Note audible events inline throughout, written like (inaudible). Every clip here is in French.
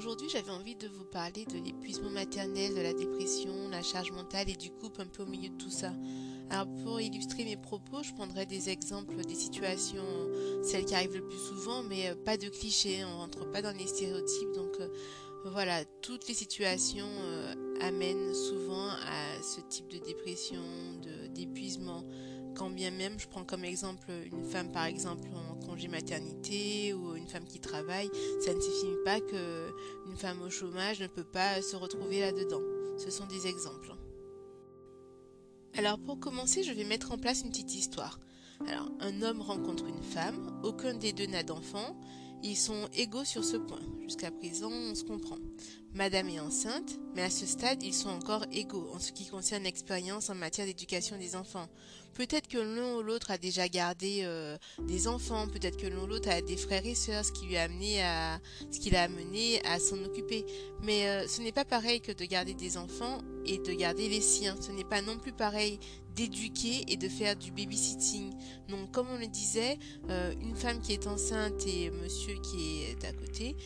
aujourd'hui j'avais envie de vous parler de l'épuisement maternel, de la dépression, la charge mentale et du couple un peu au milieu de tout ça. Alors pour illustrer mes propos, je prendrai des exemples des situations, celles qui arrivent le plus souvent, mais euh, pas de clichés, on rentre pas dans les stéréotypes. Donc euh, voilà, toutes les situations euh, amènent souvent à ce type de dépression, d'épuisement. Quand bien même, je prends comme exemple une femme par exemple en congé maternité ou une femme qui travaille, ça ne signifie pas que une femme au chômage ne peut pas se retrouver là-dedans. Ce sont des exemples. Alors pour commencer, je vais mettre en place une petite histoire. Alors, un homme rencontre une femme, aucun des deux n'a d'enfant, ils sont égaux sur ce point. Jusqu'à présent, on se comprend. Madame est enceinte, mais à ce stade, ils sont encore égaux en ce qui concerne l'expérience en matière d'éducation des enfants. Peut-être que l'un ou l'autre a déjà gardé euh, des enfants, peut-être que l'un ou l'autre a des frères et sœurs, ce qui lui a amené à ce l'a amené à s'en occuper. Mais euh, ce n'est pas pareil que de garder des enfants et de garder les siens. Ce n'est pas non plus pareil d'éduquer et de faire du babysitting. Donc comme on le disait, euh, une femme qui est enceinte et monsieur qui est à côté,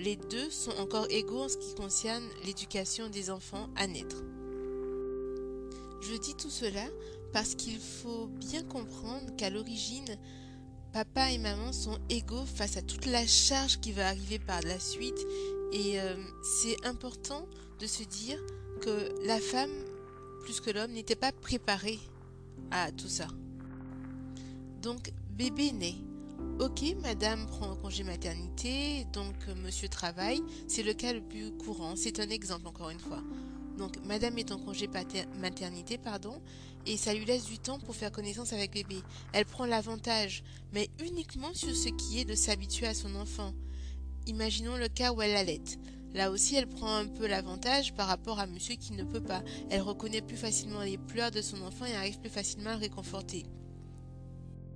les deux sont encore égaux en ce qui concerne l'éducation des enfants à naître. Je dis tout cela parce qu'il faut bien comprendre qu'à l'origine, papa et maman sont égaux face à toute la charge qui va arriver par la suite et euh, c'est important de se dire que la femme, plus que l'homme, n'était pas préparée à tout ça. Donc bébé naît. Ok, madame prend congé maternité, donc euh, monsieur travaille, c'est le cas le plus courant, c'est un exemple encore une fois. Donc madame est en congé maternité, pardon, et ça lui laisse du temps pour faire connaissance avec bébé. Elle prend l'avantage, mais uniquement sur ce qui est de s'habituer à son enfant. Imaginons le cas où elle allait. Là aussi, elle prend un peu l'avantage par rapport à monsieur qui ne peut pas. Elle reconnaît plus facilement les pleurs de son enfant et arrive plus facilement à le réconforter.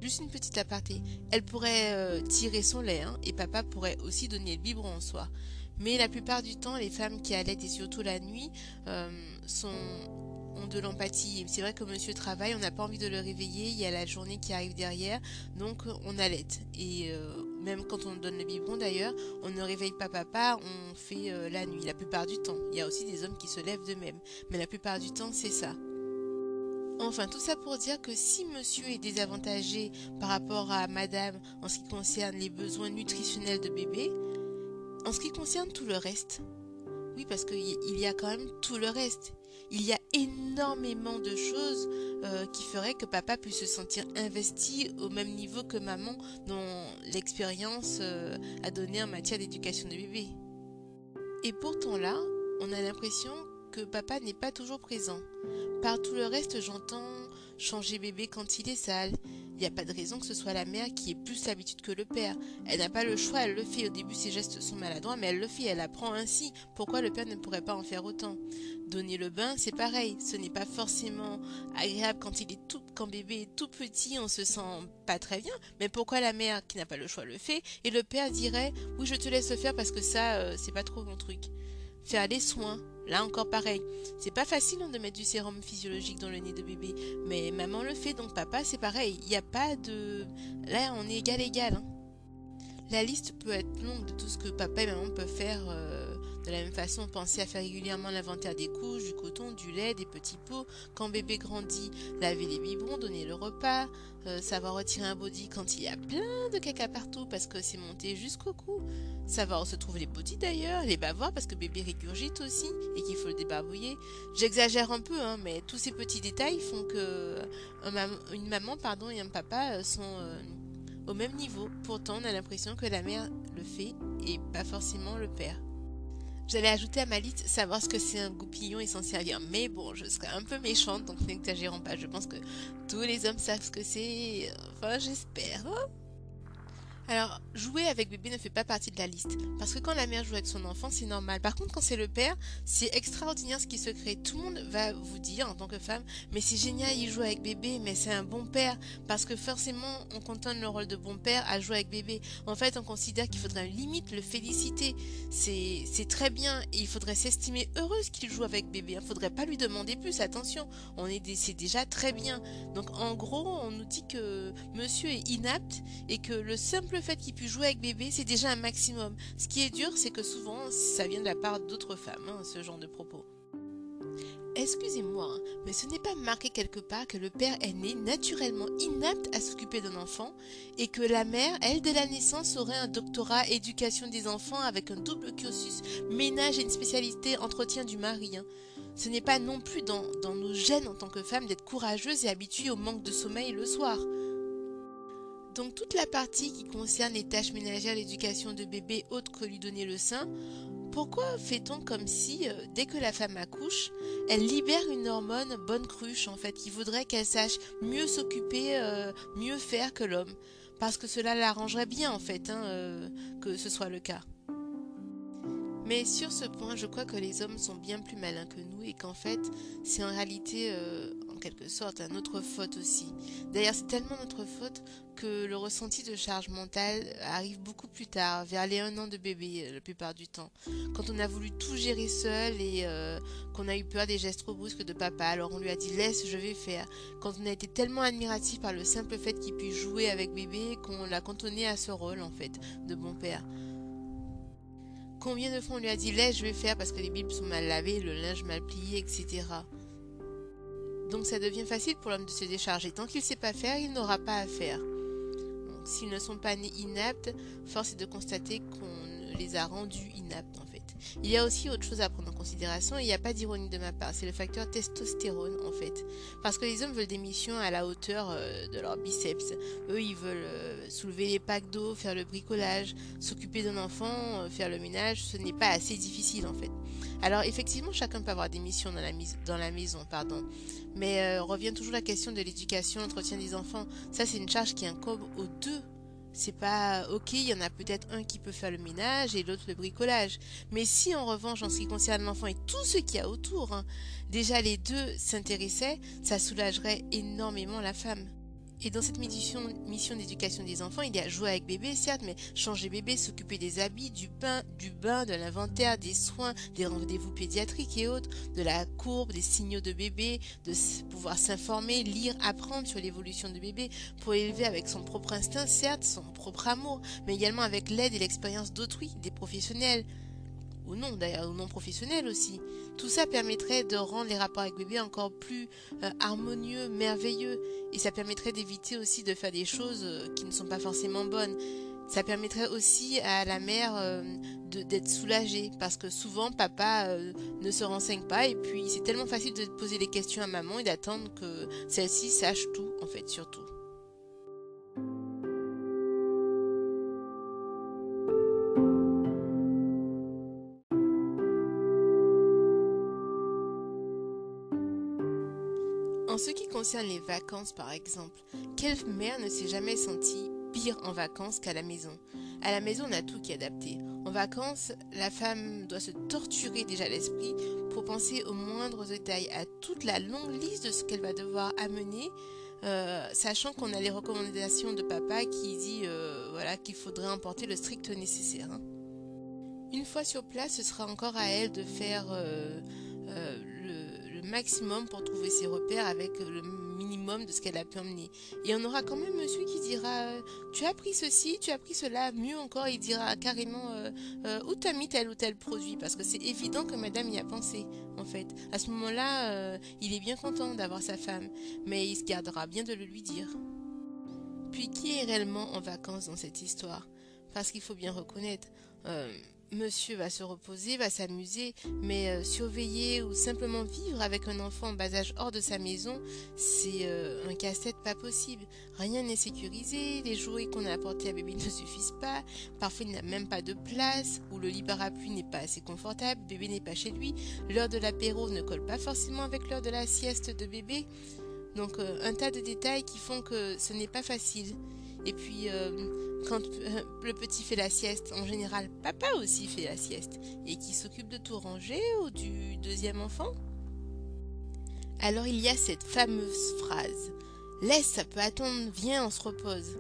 Juste une petite aparté. Elle pourrait euh, tirer son lait, hein, et papa pourrait aussi donner le biberon en soi. Mais la plupart du temps, les femmes qui allaitent, et surtout la nuit, euh, sont, ont de l'empathie. C'est vrai que monsieur travaille, on n'a pas envie de le réveiller, il y a la journée qui arrive derrière, donc on allaite. Et euh, même quand on donne le biberon d'ailleurs, on ne réveille pas papa, on fait la nuit, la plupart du temps. Il y a aussi des hommes qui se lèvent d'eux-mêmes, mais la plupart du temps, c'est ça. Enfin, tout ça pour dire que si monsieur est désavantagé par rapport à madame en ce qui concerne les besoins nutritionnels de bébé, en ce qui concerne tout le reste, oui, parce qu'il y a quand même tout le reste. Il y a énormément de choses euh, qui feraient que papa puisse se sentir investi au même niveau que maman dont l'expérience euh, a donné en matière d'éducation de bébé. Et pourtant là, on a l'impression que papa n'est pas toujours présent. Par tout le reste, j'entends changer bébé quand il est sale. Il n'y a pas de raison que ce soit la mère qui ait plus l'habitude que le père. Elle n'a pas le choix, elle le fait. Au début, ses gestes sont maladroits, mais elle le fait, elle apprend ainsi. Pourquoi le père ne pourrait pas en faire autant? Donner le bain, c'est pareil. Ce n'est pas forcément agréable quand il est tout, quand bébé est tout petit, on se sent pas très bien. Mais pourquoi la mère qui n'a pas le choix le fait? Et le père dirait oui, je te laisse le faire parce que ça, euh, c'est pas trop mon truc. Faire les soins, Là encore pareil, c'est pas facile hein, de mettre du sérum physiologique dans le nez de bébé, mais maman le fait, donc papa c'est pareil. Il n'y a pas de... Là on est égal égal. Hein. La liste peut être longue de tout ce que papa et maman peuvent faire euh, de la même façon. Pensez à faire régulièrement l'inventaire des couches, du coton, du lait, des petits pots. Quand bébé grandit, laver les biberons, donner le repas, euh, savoir retirer un body quand il y a plein de caca partout parce que c'est monté jusqu'au cou. Savoir où se trouvent les body d'ailleurs, les bavoirs parce que bébé régurgite aussi et qu'il faut le débarbouiller. J'exagère un peu, hein, mais tous ces petits détails font que une maman pardon, et un papa euh, sont au même niveau. Pourtant, on a l'impression que la mère le fait et pas forcément le père. J'allais ajouter à ma liste savoir ce que c'est un goupillon et s'en servir. Mais bon, je serais un peu méchante, donc n'exagérons pas. Je pense que tous les hommes savent ce que c'est. Enfin, j'espère. Hein. Alors, jouer avec bébé ne fait pas partie de la liste. Parce que quand la mère joue avec son enfant, c'est normal. Par contre, quand c'est le père, c'est extraordinaire ce qui se crée. Tout le monde va vous dire, en tant que femme, mais c'est génial, il joue avec bébé, mais c'est un bon père. Parce que forcément, on contente le rôle de bon père à jouer avec bébé. En fait, on considère qu'il faudrait limite le féliciter. C'est très bien. Et il faudrait s'estimer heureuse qu'il joue avec bébé. Il faudrait pas lui demander plus. Attention, on est c'est déjà très bien. Donc, en gros, on nous dit que monsieur est inapte et que le simple simple fait qu'il puisse jouer avec bébé, c'est déjà un maximum. Ce qui est dur, c'est que souvent, ça vient de la part d'autres femmes, hein, ce genre de propos. Excusez-moi, hein, mais ce n'est pas marqué quelque part que le père est né naturellement inapte à s'occuper d'un enfant et que la mère, elle, de la naissance, aurait un doctorat éducation des enfants avec un double cursus ménage et une spécialité entretien du mari. Hein. Ce n'est pas non plus dans, dans nos gènes en tant que femme d'être courageuse et habituée au manque de sommeil le soir. Donc toute la partie qui concerne les tâches ménagères, l'éducation de bébé autre que lui donner le sein, pourquoi fait-on comme si, euh, dès que la femme accouche, elle libère une hormone bonne cruche en fait, qui voudrait qu'elle sache mieux s'occuper, euh, mieux faire que l'homme? Parce que cela l'arrangerait bien en fait, hein, euh, que ce soit le cas. Mais sur ce point, je crois que les hommes sont bien plus malins que nous et qu'en fait, c'est en réalité quelque sorte à notre faute aussi. D'ailleurs, c'est tellement notre faute que le ressenti de charge mentale arrive beaucoup plus tard, vers les un an de bébé euh, la plupart du temps. Quand on a voulu tout gérer seul et euh, qu'on a eu peur des gestes trop brusques de papa, alors on lui a dit laisse, je vais faire. Quand on a été tellement admiratif par le simple fait qu'il puisse jouer avec bébé qu'on l'a cantonné à ce rôle en fait de bon père. Combien de fois on lui a dit laisse, je vais faire parce que les bibles sont mal lavées, le linge mal plié, etc. Donc ça devient facile pour l'homme de se décharger. Tant qu'il ne sait pas faire, il n'aura pas à faire. S'ils ne sont pas nés inaptes, force est de constater qu'on les a rendus inaptes. Il y a aussi autre chose à prendre en considération il n'y a pas d'ironie de ma part, c'est le facteur testostérone en fait. Parce que les hommes veulent des missions à la hauteur euh, de leurs biceps. Eux, ils veulent euh, soulever les packs d'eau, faire le bricolage, s'occuper d'un enfant, euh, faire le ménage, ce n'est pas assez difficile en fait. Alors effectivement, chacun peut avoir des missions dans la, dans la maison, pardon. Mais revient toujours la question de l'éducation, l'entretien des enfants. Ça, c'est une charge qui incombe aux deux c'est pas ok, il y en a peut-être un qui peut faire le ménage et l'autre le bricolage. Mais si en revanche, en ce qui concerne l'enfant et tout ce qu'il y a autour, hein, déjà les deux s'intéressaient, ça soulagerait énormément la femme. Et dans cette mission, d'éducation des enfants, il y a jouer avec bébé, certes, mais changer bébé, s'occuper des habits, du bain, du bain, de l'inventaire, des soins, des rendez-vous pédiatriques et autres, de la courbe, des signaux de bébé, de pouvoir s'informer, lire, apprendre sur l'évolution de bébé pour élever avec son propre instinct, certes, son propre amour, mais également avec l'aide et l'expérience d'autrui, des professionnels ou non d'ailleurs, ou non professionnels aussi. Tout ça permettrait de rendre les rapports avec bébé encore plus euh, harmonieux, merveilleux, et ça permettrait d'éviter aussi de faire des choses euh, qui ne sont pas forcément bonnes. Ça permettrait aussi à la mère euh, d'être soulagée parce que souvent papa ne se renseigne pas et puis c'est tellement facile de poser les questions à maman et d'attendre que celle-ci sache tout en fait surtout. Concerne les vacances, par exemple, quelle mère ne s'est jamais sentie pire en vacances qu'à la maison? À la maison, on a tout qui est adapté. En vacances, la femme doit se torturer déjà l'esprit pour penser aux moindres détails, à toute la longue liste de ce qu'elle va devoir amener, euh, sachant qu'on a les recommandations de papa qui dit euh, voilà qu'il faudrait emporter le strict nécessaire. Hein. Une fois sur place, ce sera encore à elle de faire euh, maximum pour trouver ses repères avec le minimum de ce qu'elle a pu emmener. Et on aura quand même monsieur qui dira euh, Tu as pris ceci, tu as pris cela. Mieux encore, il dira carrément euh, euh, Où t'as mis tel ou tel produit Parce que c'est évident que madame y a pensé, en fait. À ce moment-là, il est bien content d'avoir sa femme, mais il se gardera bien de le lui dire. Puis qui est réellement en vacances dans cette histoire? Parce qu'il faut bien reconnaître. Monsieur va se reposer, va s'amuser, mais euh, surveiller ou simplement vivre avec un enfant en bas âge hors de sa maison, c'est euh, un casse-tête pas possible. Rien n'est sécurisé, les jouets qu'on a apportés à bébé ne suffisent pas, parfois il n'a même pas de place, ou le lit parapluie n'est pas assez confortable, bébé n'est pas chez lui, l'heure de l'apéro ne colle pas forcément avec l'heure de la sieste de bébé. Donc euh, un tas de détails qui font que ce n'est pas facile. Et puis quand euh, le petit fait la sieste, en général, papa aussi fait la sieste. Et qui s'occupe de tout ranger ou du deuxième enfant Alors il y a cette fameuse phrase. Laisse, ça peut attendre, viens, on se repose.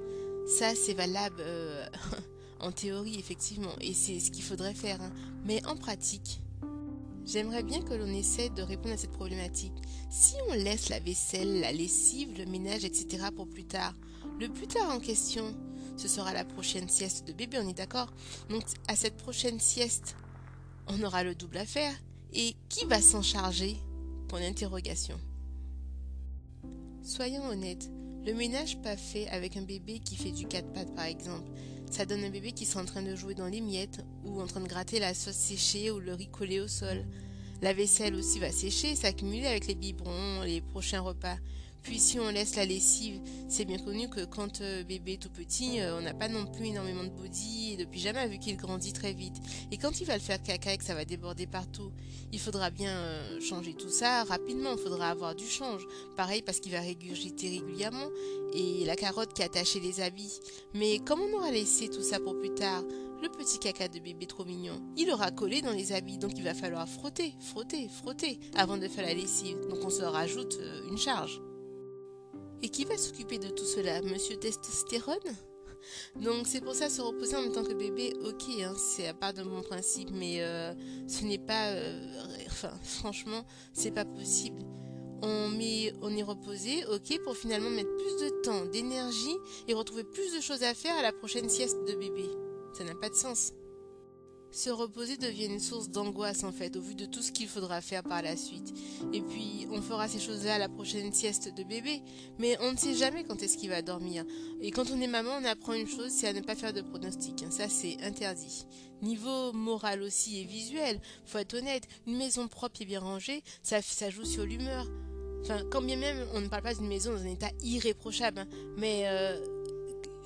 Ça, c'est valable euh, (laughs) en théorie, effectivement, et c'est ce qu'il faudrait faire. Hein. Mais en pratique, j'aimerais bien que l'on essaie de répondre à cette problématique. Si on laisse la vaisselle, la lessive, le ménage, etc. pour plus tard, le plus tard en question, ce sera la prochaine sieste de bébé, on est d'accord Donc à cette prochaine sieste, on aura le double à faire. Et qui va s'en charger? Point d'interrogation. Soyons honnêtes, le ménage pas fait avec un bébé qui fait du quatre pattes par exemple, ça donne un bébé qui sera en train de jouer dans les miettes ou en train de gratter la sauce séchée ou le riz collé au sol. La vaisselle aussi va sécher, s'accumuler avec les biberons, les prochains repas. Puis si on laisse la lessive, c'est bien connu que quand euh, bébé est tout petit, euh, on n'a pas non plus énormément de body et de pyjama vu qu'il grandit très vite. Et quand il va le faire caca et que ça va déborder partout, il faudra bien euh, changer tout ça rapidement, il faudra avoir du change. Pareil parce qu'il va régurgiter régulièrement et la carotte qui a attaché les habits. Mais comme on aura laissé tout ça pour plus tard, le petit caca de bébé trop mignon, il aura collé dans les habits, donc il va falloir frotter, frotter, frotter avant de faire la lessive. Donc on se rajoute une charge. Et qui va s'occuper de tout cela Monsieur Testostérone? Donc c'est pour ça se reposer en même temps que bébé, ok, hein, c'est à part de mon principe, mais euh, ce n'est pas, euh, enfin franchement, c'est pas possible. On met, on est reposé, ok, pour finalement mettre plus de temps, d'énergie et retrouver plus de choses à faire à la prochaine sieste de bébé. Ça n'a pas de sens. Se reposer devient une source d'angoisse en fait, au vu de tout ce qu'il faudra faire par la suite. Et puis, on fera ces choses-là à la prochaine sieste de bébé, mais on ne sait jamais quand est-ce qu'il va dormir. Et quand on est maman, on apprend une chose, c'est à ne pas faire de pronostic. Ça, c'est interdit. Niveau moral aussi et visuel, faut être honnête, une maison propre et bien rangée, ça, ça joue sur l'humeur. Enfin, quand bien même, on ne parle pas d'une maison dans un état irréprochable, hein, mais... Euh,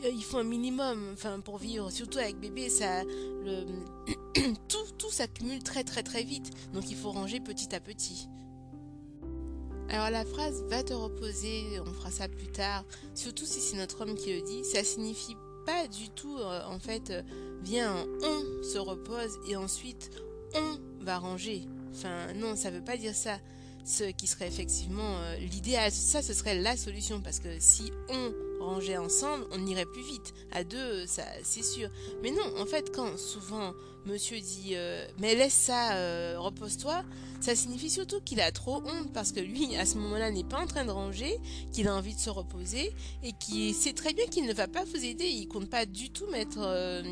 il faut un minimum enfin pour vivre surtout avec bébé ça (clears throat) tout tout s'accumule très très très vite. Donc il faut ranger petit à petit. Alors la phrase va te reposer on fera ça plus tard. Surtout si c'est notre homme qui le dit. Ça signifie pas du tout euh, en fait euh, viens on se repose et ensuite on va ranger. Enfin non ça veut pas dire ça. Ce qui serait effectivement euh, l'idéal ça ce serait la solution. Parce que si on ranger ensemble, on irait plus vite. À deux, ça, c'est sûr. Mais non, en fait, quand souvent monsieur dit euh, mais laisse ça, euh, repose-toi, ça signifie surtout qu'il a trop honte parce que lui, à ce moment-là, n'est pas en train de ranger, qu'il a envie de se reposer et qu'il sait très bien qu'il ne va pas vous aider. Il compte pas du tout mettre euh,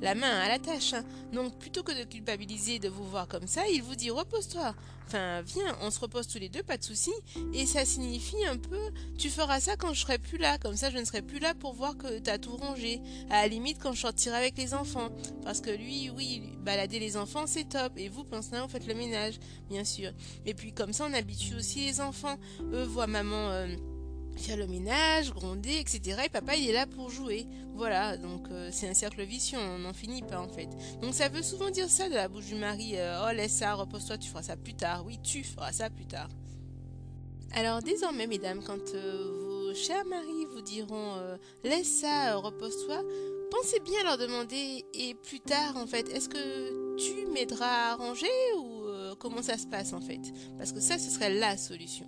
la main à la tâche. Hein. Donc, plutôt que de culpabiliser de vous voir comme ça, il vous dit repose-toi. Enfin, viens, on se repose tous les deux, pas de souci. Et ça signifie un peu, tu feras ça quand je serai plus là. Comme ça, je ne serai plus là pour voir que tu as tout rangé. À la limite, quand je sortirai avec les enfants. Parce que lui, oui, balader les enfants, c'est top. Et vous, pensez, vous faites le ménage, bien sûr. Et puis, comme ça, on habitue aussi les enfants. Eux voient maman... Euh, faire le ménage, gronder, etc. Et papa, il est là pour jouer. Voilà, donc euh, c'est un cercle vicieux, on n'en finit pas en fait. Donc ça veut souvent dire ça de la bouche du mari, euh, oh laisse ça, repose-toi, tu feras ça plus tard. Oui, tu feras ça plus tard. Alors désormais, mesdames, quand vos maris vous diront laisse ça, repose-toi, pensez bien à leur demander et plus tard en fait, est-ce que tu m'aideras à ranger ou comment ça se passe en fait? Parce que ça, ce serait la solution.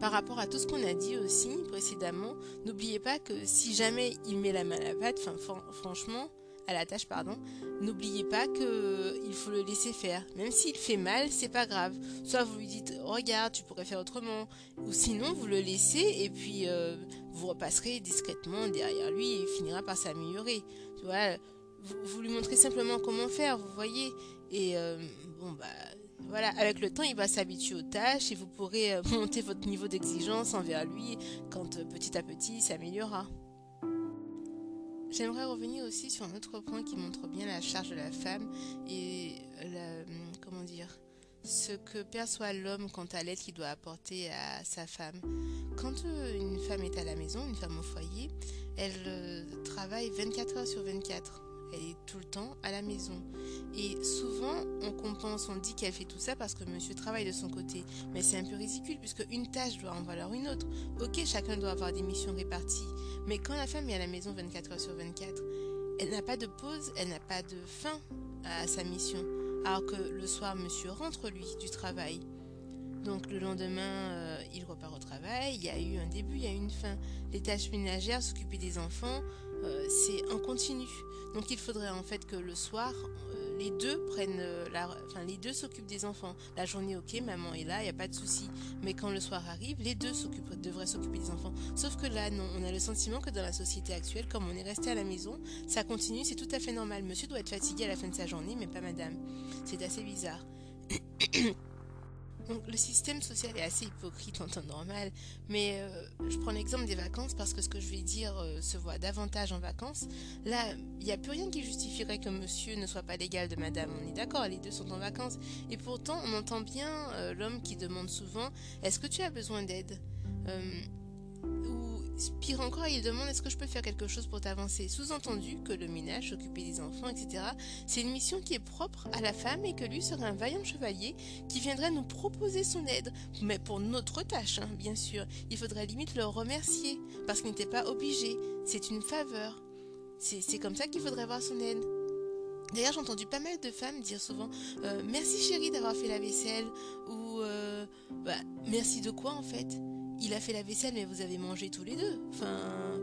Par rapport à tout ce qu'on a dit aussi précédemment, n'oubliez pas que si jamais il met la main à la pâte, enfin franchement, à la tâche, pardon, n'oubliez pas que il faut le laisser faire. Même s'il fait mal, c'est pas grave. Soit vous lui dites regarde, tu pourrais faire autrement, ou sinon vous le laissez et puis euh, vous repasserez discrètement derrière lui et il finira par s'améliorer. Tu vois, vous, lui montrez simplement comment faire, vous voyez. Et euh, bon bah voilà, avec le temps, il va s'habituer aux tâches et vous pourrez euh, (laughs) monter votre niveau d'exigence envers lui quand euh, petit à petit il s'améliorera. J'aimerais revenir aussi sur un autre point qui montre bien la charge de la femme et euh, comment dire ce que perçoit l'homme quant à l'aide qu'il doit apporter à sa femme. Quand une femme est à la maison, une femme au foyer, elle travaille 24 heures sur 24 elle est tout le temps à la maison. Et souvent, on compense, on dit qu'elle fait tout ça parce que monsieur travaille de son côté. Mais c'est un peu ridicule puisque une tâche doit en valoir une autre. Ok, chacun doit avoir des missions réparties. Mais quand la femme est à la maison 24 heures sur 24, elle n'a pas de pause, elle n'a pas de fin à sa mission. Alors que le soir, monsieur rentre, lui, du travail. Donc le lendemain, euh, il repart au travail, il y a eu un début, il y a eu une fin. Les tâches ménagères, s'occuper des enfants, c'est en continu. Donc il faudrait en fait que le soir, euh, les deux prennent la, enfin les deux s'occupent des enfants. La journée, ok, maman est là, il n'y a pas de souci. Mais quand le soir arrive, les deux devraient s'occuper des enfants. Sauf que là, non, on a le sentiment que dans la société actuelle, comme on est resté à la maison, ça continue, c'est tout à fait normal. Monsieur doit être fatigué à la fin de sa journée, mais pas madame. C'est assez bizarre. (clears throat) Donc le système social est assez hypocrite en temps normal, mais euh, je prends l'exemple des vacances parce que ce que je vais dire euh, se voit davantage en vacances. Là, il n'y a plus rien qui justifierait que monsieur ne soit pas l'égal de madame. On est d'accord, les deux sont en vacances. Et pourtant, on entend bien euh, l'homme qui demande souvent Est-ce que tu as besoin d'aide? Pire encore, il demande est-ce que je peux faire quelque chose pour t'avancer? Sous-entendu que le ménage, s'occuper des enfants, etc., c'est une mission qui est propre à la femme et que lui serait un vaillant chevalier qui viendrait nous proposer son aide. Mais pour notre tâche, hein, bien sûr. Il faudrait limite le remercier parce qu'il n'était pas obligé. C'est une faveur. C'est comme ça qu'il faudrait voir son aide. D'ailleurs, j'ai entendu pas mal de femmes dire souvent euh, Merci chérie d'avoir fait la vaisselle ou euh, bah, Merci de quoi en fait? Il a fait la vaisselle, mais vous avez mangé tous les deux. Enfin,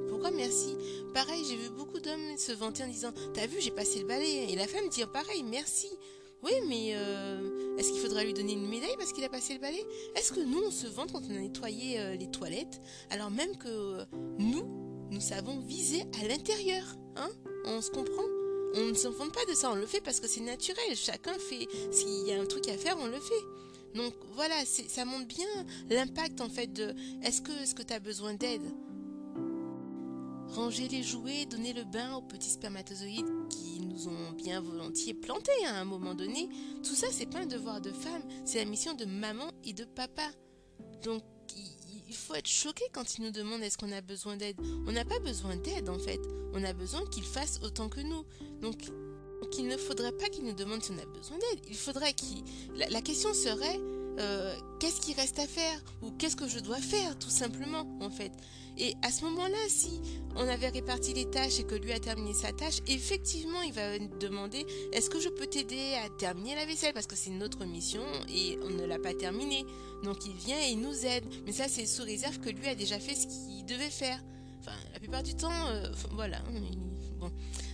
pourquoi merci? Pareil, j'ai vu beaucoup d'hommes se vanter en disant T'as vu, j'ai passé le balai. Et la femme dire pareil, merci. Oui, mais euh, est-ce qu'il faudra lui donner une médaille parce qu'il a passé le balai? Est-ce que nous, on se vante quand on a nettoyé euh, les toilettes, alors même que euh, nous, nous savons viser à l'intérieur Hein? On se comprend? On ne se vante pas de ça, on le fait parce que c'est naturel. Chacun fait. S'il y a un truc à faire, on le fait. Donc voilà, ça montre bien l'impact en fait de est-ce que, as besoin d'aide? Ranger les jouets, donner le bain aux petits spermatozoïdes qui nous ont bien volontiers plantés à un moment donné, tout ça c'est pas un devoir de femme, c'est la mission de maman et de papa. Donc il faut être choqué quand ils nous demandent est-ce qu'on a besoin d'aide? On n'a pas besoin d'aide en fait, on a besoin qu'ils fassent autant que nous. Donc qu'il ne faudrait pas qu'il nous demande si on a besoin d'aide. Il faudrait qu'il... La, question serait euh, qu'est-ce qui reste à faire ou qu'est-ce que je dois faire tout simplement en fait. Et à ce moment-là, si on avait réparti les tâches et que lui a terminé sa tâche, effectivement, il va demander est-ce que je peux t'aider à terminer la vaisselle? Parce que c'est notre mission et on ne l'a pas terminée. Donc il vient et il nous aide. Mais ça, c'est sous réserve que lui a déjà fait ce qu'il devait faire. Enfin, la plupart du temps, euh, voilà.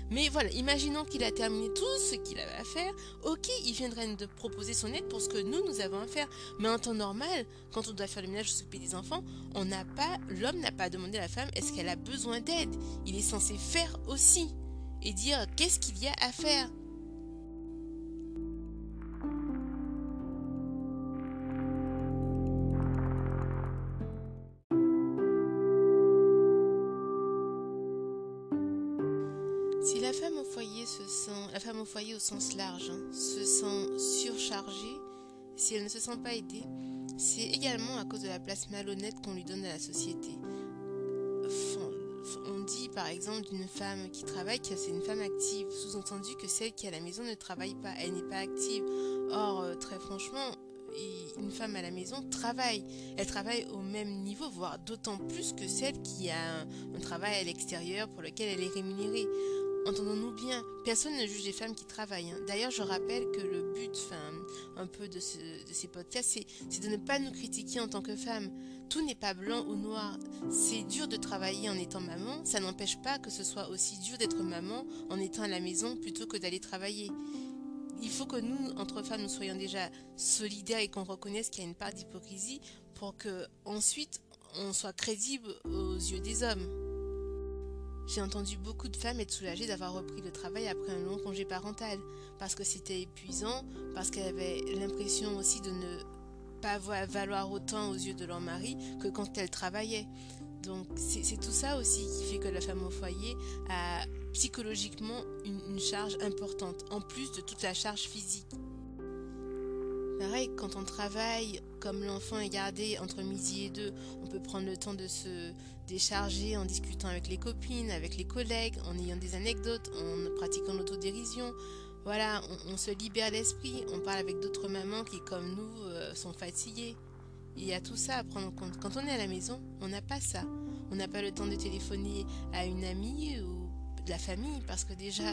Mais voilà, imaginons qu'il a terminé tout ce qu'il avait à faire, ok, il viendrait de proposer son aide pour ce que nous, nous avons à faire. Mais en temps normal, quand on doit faire le ménage ou s'occuper des enfants, l'homme n'a pas à demander à la femme est-ce qu'elle a besoin d'aide? Il est censé faire aussi et dire qu'est-ce qu'il y a à faire. Foyer au sens large hein, se sent surchargée, si elle ne se sent pas aidée, c'est également à cause de la place malhonnête qu'on lui donne à la société. On dit par exemple d'une femme qui travaille que c'est une femme active, sous-entendu que celle qui est à la maison ne travaille pas, elle n'est pas active. Or, euh, très franchement, une femme à la maison travaille. Elle travaille au même niveau, voire d'autant plus que celle qui a un travail à l'extérieur pour lequel elle est rémunérée. Entendons-nous bien, personne ne juge les femmes qui travaillent. Hein. D'ailleurs, je rappelle que le but, un peu de, ces podcasts, c'est de ne pas nous critiquer en tant que femmes. Tout n'est pas blanc ou noir. C'est dur de travailler en étant maman, ça n'empêche pas que ce soit aussi dur d'être maman en étant à la maison plutôt que d'aller travailler. Il faut que nous, entre femmes, nous soyons déjà solidaires et qu'on reconnaisse qu'il y a une part d'hypocrisie pour que ensuite on soit crédible aux yeux des hommes. J'ai entendu beaucoup de femmes être soulagées d'avoir repris le travail après un long congé parental, parce que c'était épuisant, parce qu'elles avaient l'impression aussi de ne pas valoir autant aux yeux de leur mari que quand elles travaillaient. Donc c'est tout ça aussi qui fait que la femme au foyer a psychologiquement une charge importante, en plus de toute la charge physique. Pareil, quand on travaille, comme l'enfant est gardé entre midi et deux, on peut prendre le temps de se décharger en discutant avec les copines, avec les collègues, en ayant des anecdotes, en pratiquant l'autodérision. Voilà, on, se libère l'esprit, on parle avec d'autres mamans qui, comme nous, euh, sont fatiguées. Il y a tout ça à prendre en compte. Quand on est à la maison, on n'a pas ça. On n'a pas le temps de téléphoner à une amie ou de la famille, parce que déjà,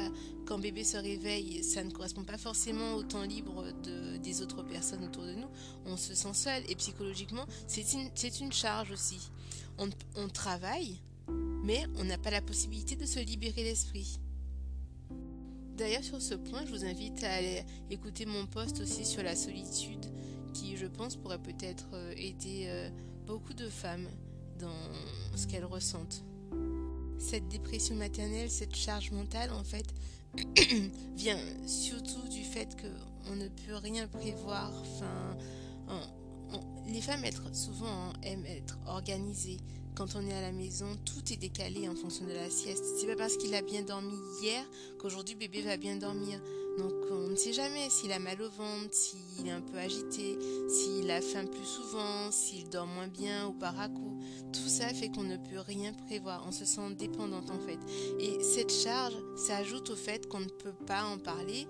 quand bébé se réveille, ça ne correspond pas forcément au temps libre de, des autres personnes autour de nous. On se sent seul, et psychologiquement, c'est une, une, charge aussi. On, on travaille, mais on n'a pas la possibilité de se libérer l'esprit. D'ailleurs, sur ce point, je vous invite à aller écouter mon post aussi sur la solitude, qui, je pense, pourrait peut-être euh, aider euh, beaucoup de femmes dans ce qu'elles ressentent. Cette dépression maternelle, cette charge mentale, en fait, (clears throat) vient surtout du fait qu'on ne peut rien prévoir. Enfin, les femmes être, souvent aiment être organisées. Quand on est à la maison, tout est décalé en fonction de la sieste. C'est pas parce qu'il a bien dormi hier qu'aujourd'hui bébé va bien dormir. Donc on ne sait jamais s'il a mal au ventre, s'il est un peu agité, s'il a faim plus souvent, s'il dort moins bien ou par à. Tout ça fait qu'on ne peut rien prévoir. On se sent dépendante en fait. Et cette charge s'ajoute au fait qu'on ne peut pas en parler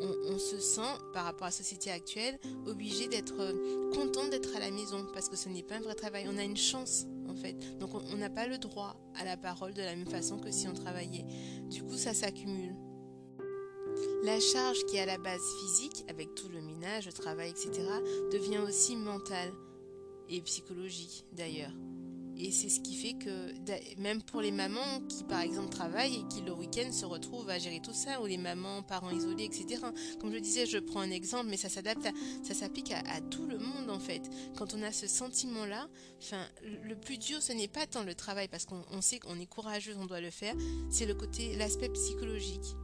on, se sent, par rapport à la société actuelle, obligé d'être euh, content d'être à la maison parce que ce n'est pas un vrai travail. On a une chance en fait. Donc on n'a pas le droit à la parole de la même façon que si on travaillait. Du coup, ça s'accumule. La charge qui est à la base physique, avec tout le minage, le travail, etc., devient aussi mentale et psychologique d'ailleurs. Et c'est ce qui fait que, même pour les mamans qui, par exemple, travaillent et qui, le week-end, se retrouvent à gérer tout ça, ou les mamans, parents isolés, etc. Comme je disais, je prends un exemple, mais ça s'adapte, ça s'applique à, tout le monde, en fait. Quand on a ce sentiment-là, enfin, le plus dur, ce n'est pas tant le travail, parce qu'on sait qu'on est courageux, on doit le faire, c'est le côté, l'aspect psychologique.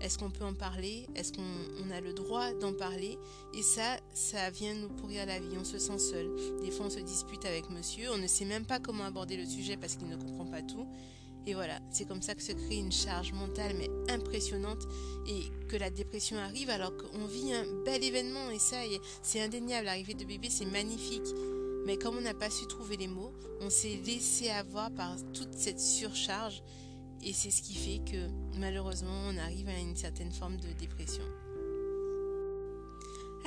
Est-ce qu'on peut en parler? Est-ce qu'on a le droit d'en parler? Et ça, ça vient nous pourrir la vie. On se sent seul. Des fois, on se dispute avec monsieur. On ne sait même pas comment aborder le sujet parce qu'il ne comprend pas tout. Et voilà, c'est comme ça que se crée une charge mentale mais impressionnante et que la dépression arrive alors qu'on vit un bel événement et ça, c'est indéniable. L'arrivée de bébé, c'est magnifique. Mais comme on n'a pas su trouver les mots, on s'est laissé avoir par toute cette surcharge et c'est ce qui fait que malheureusement on arrive à une certaine forme de dépression.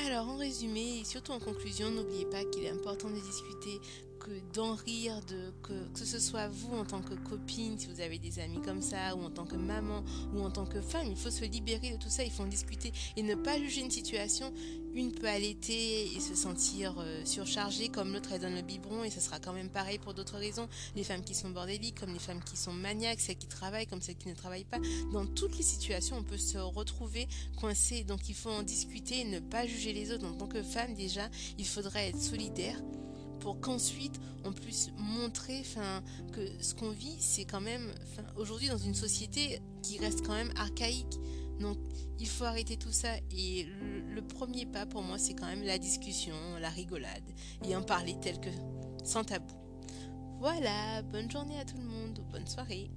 Alors en résumé et surtout en conclusion, n'oubliez pas qu'il est important de discuter que d'en rire, que, que, ce soit vous en tant que copine, si vous avez des amis comme ça, ou en tant que maman, ou en tant que femme, il faut se libérer de tout ça, il faut en discuter et ne pas juger une situation. Une peut allaiter et se sentir euh, surchargée, comme l'autre elle donne le biberon, et ce sera quand même pareil pour d'autres raisons. Les femmes qui sont bordéliques, comme les femmes qui sont maniaques, celles qui travaillent, comme celles qui ne travaillent pas. Dans toutes les situations, on peut se retrouver coincé, donc il faut en discuter et ne pas juger les autres. En tant que femme, déjà, il faudrait être solidaire pour qu'ensuite on puisse montrer que ce qu'on vit, c'est quand même aujourd'hui dans une société qui reste quand même archaïque. Donc il faut arrêter tout ça et le, le premier pas pour moi c'est quand même la discussion, la rigolade et en parler tel que sans tabou. Voilà, bonne journée à tout le monde, bonne soirée.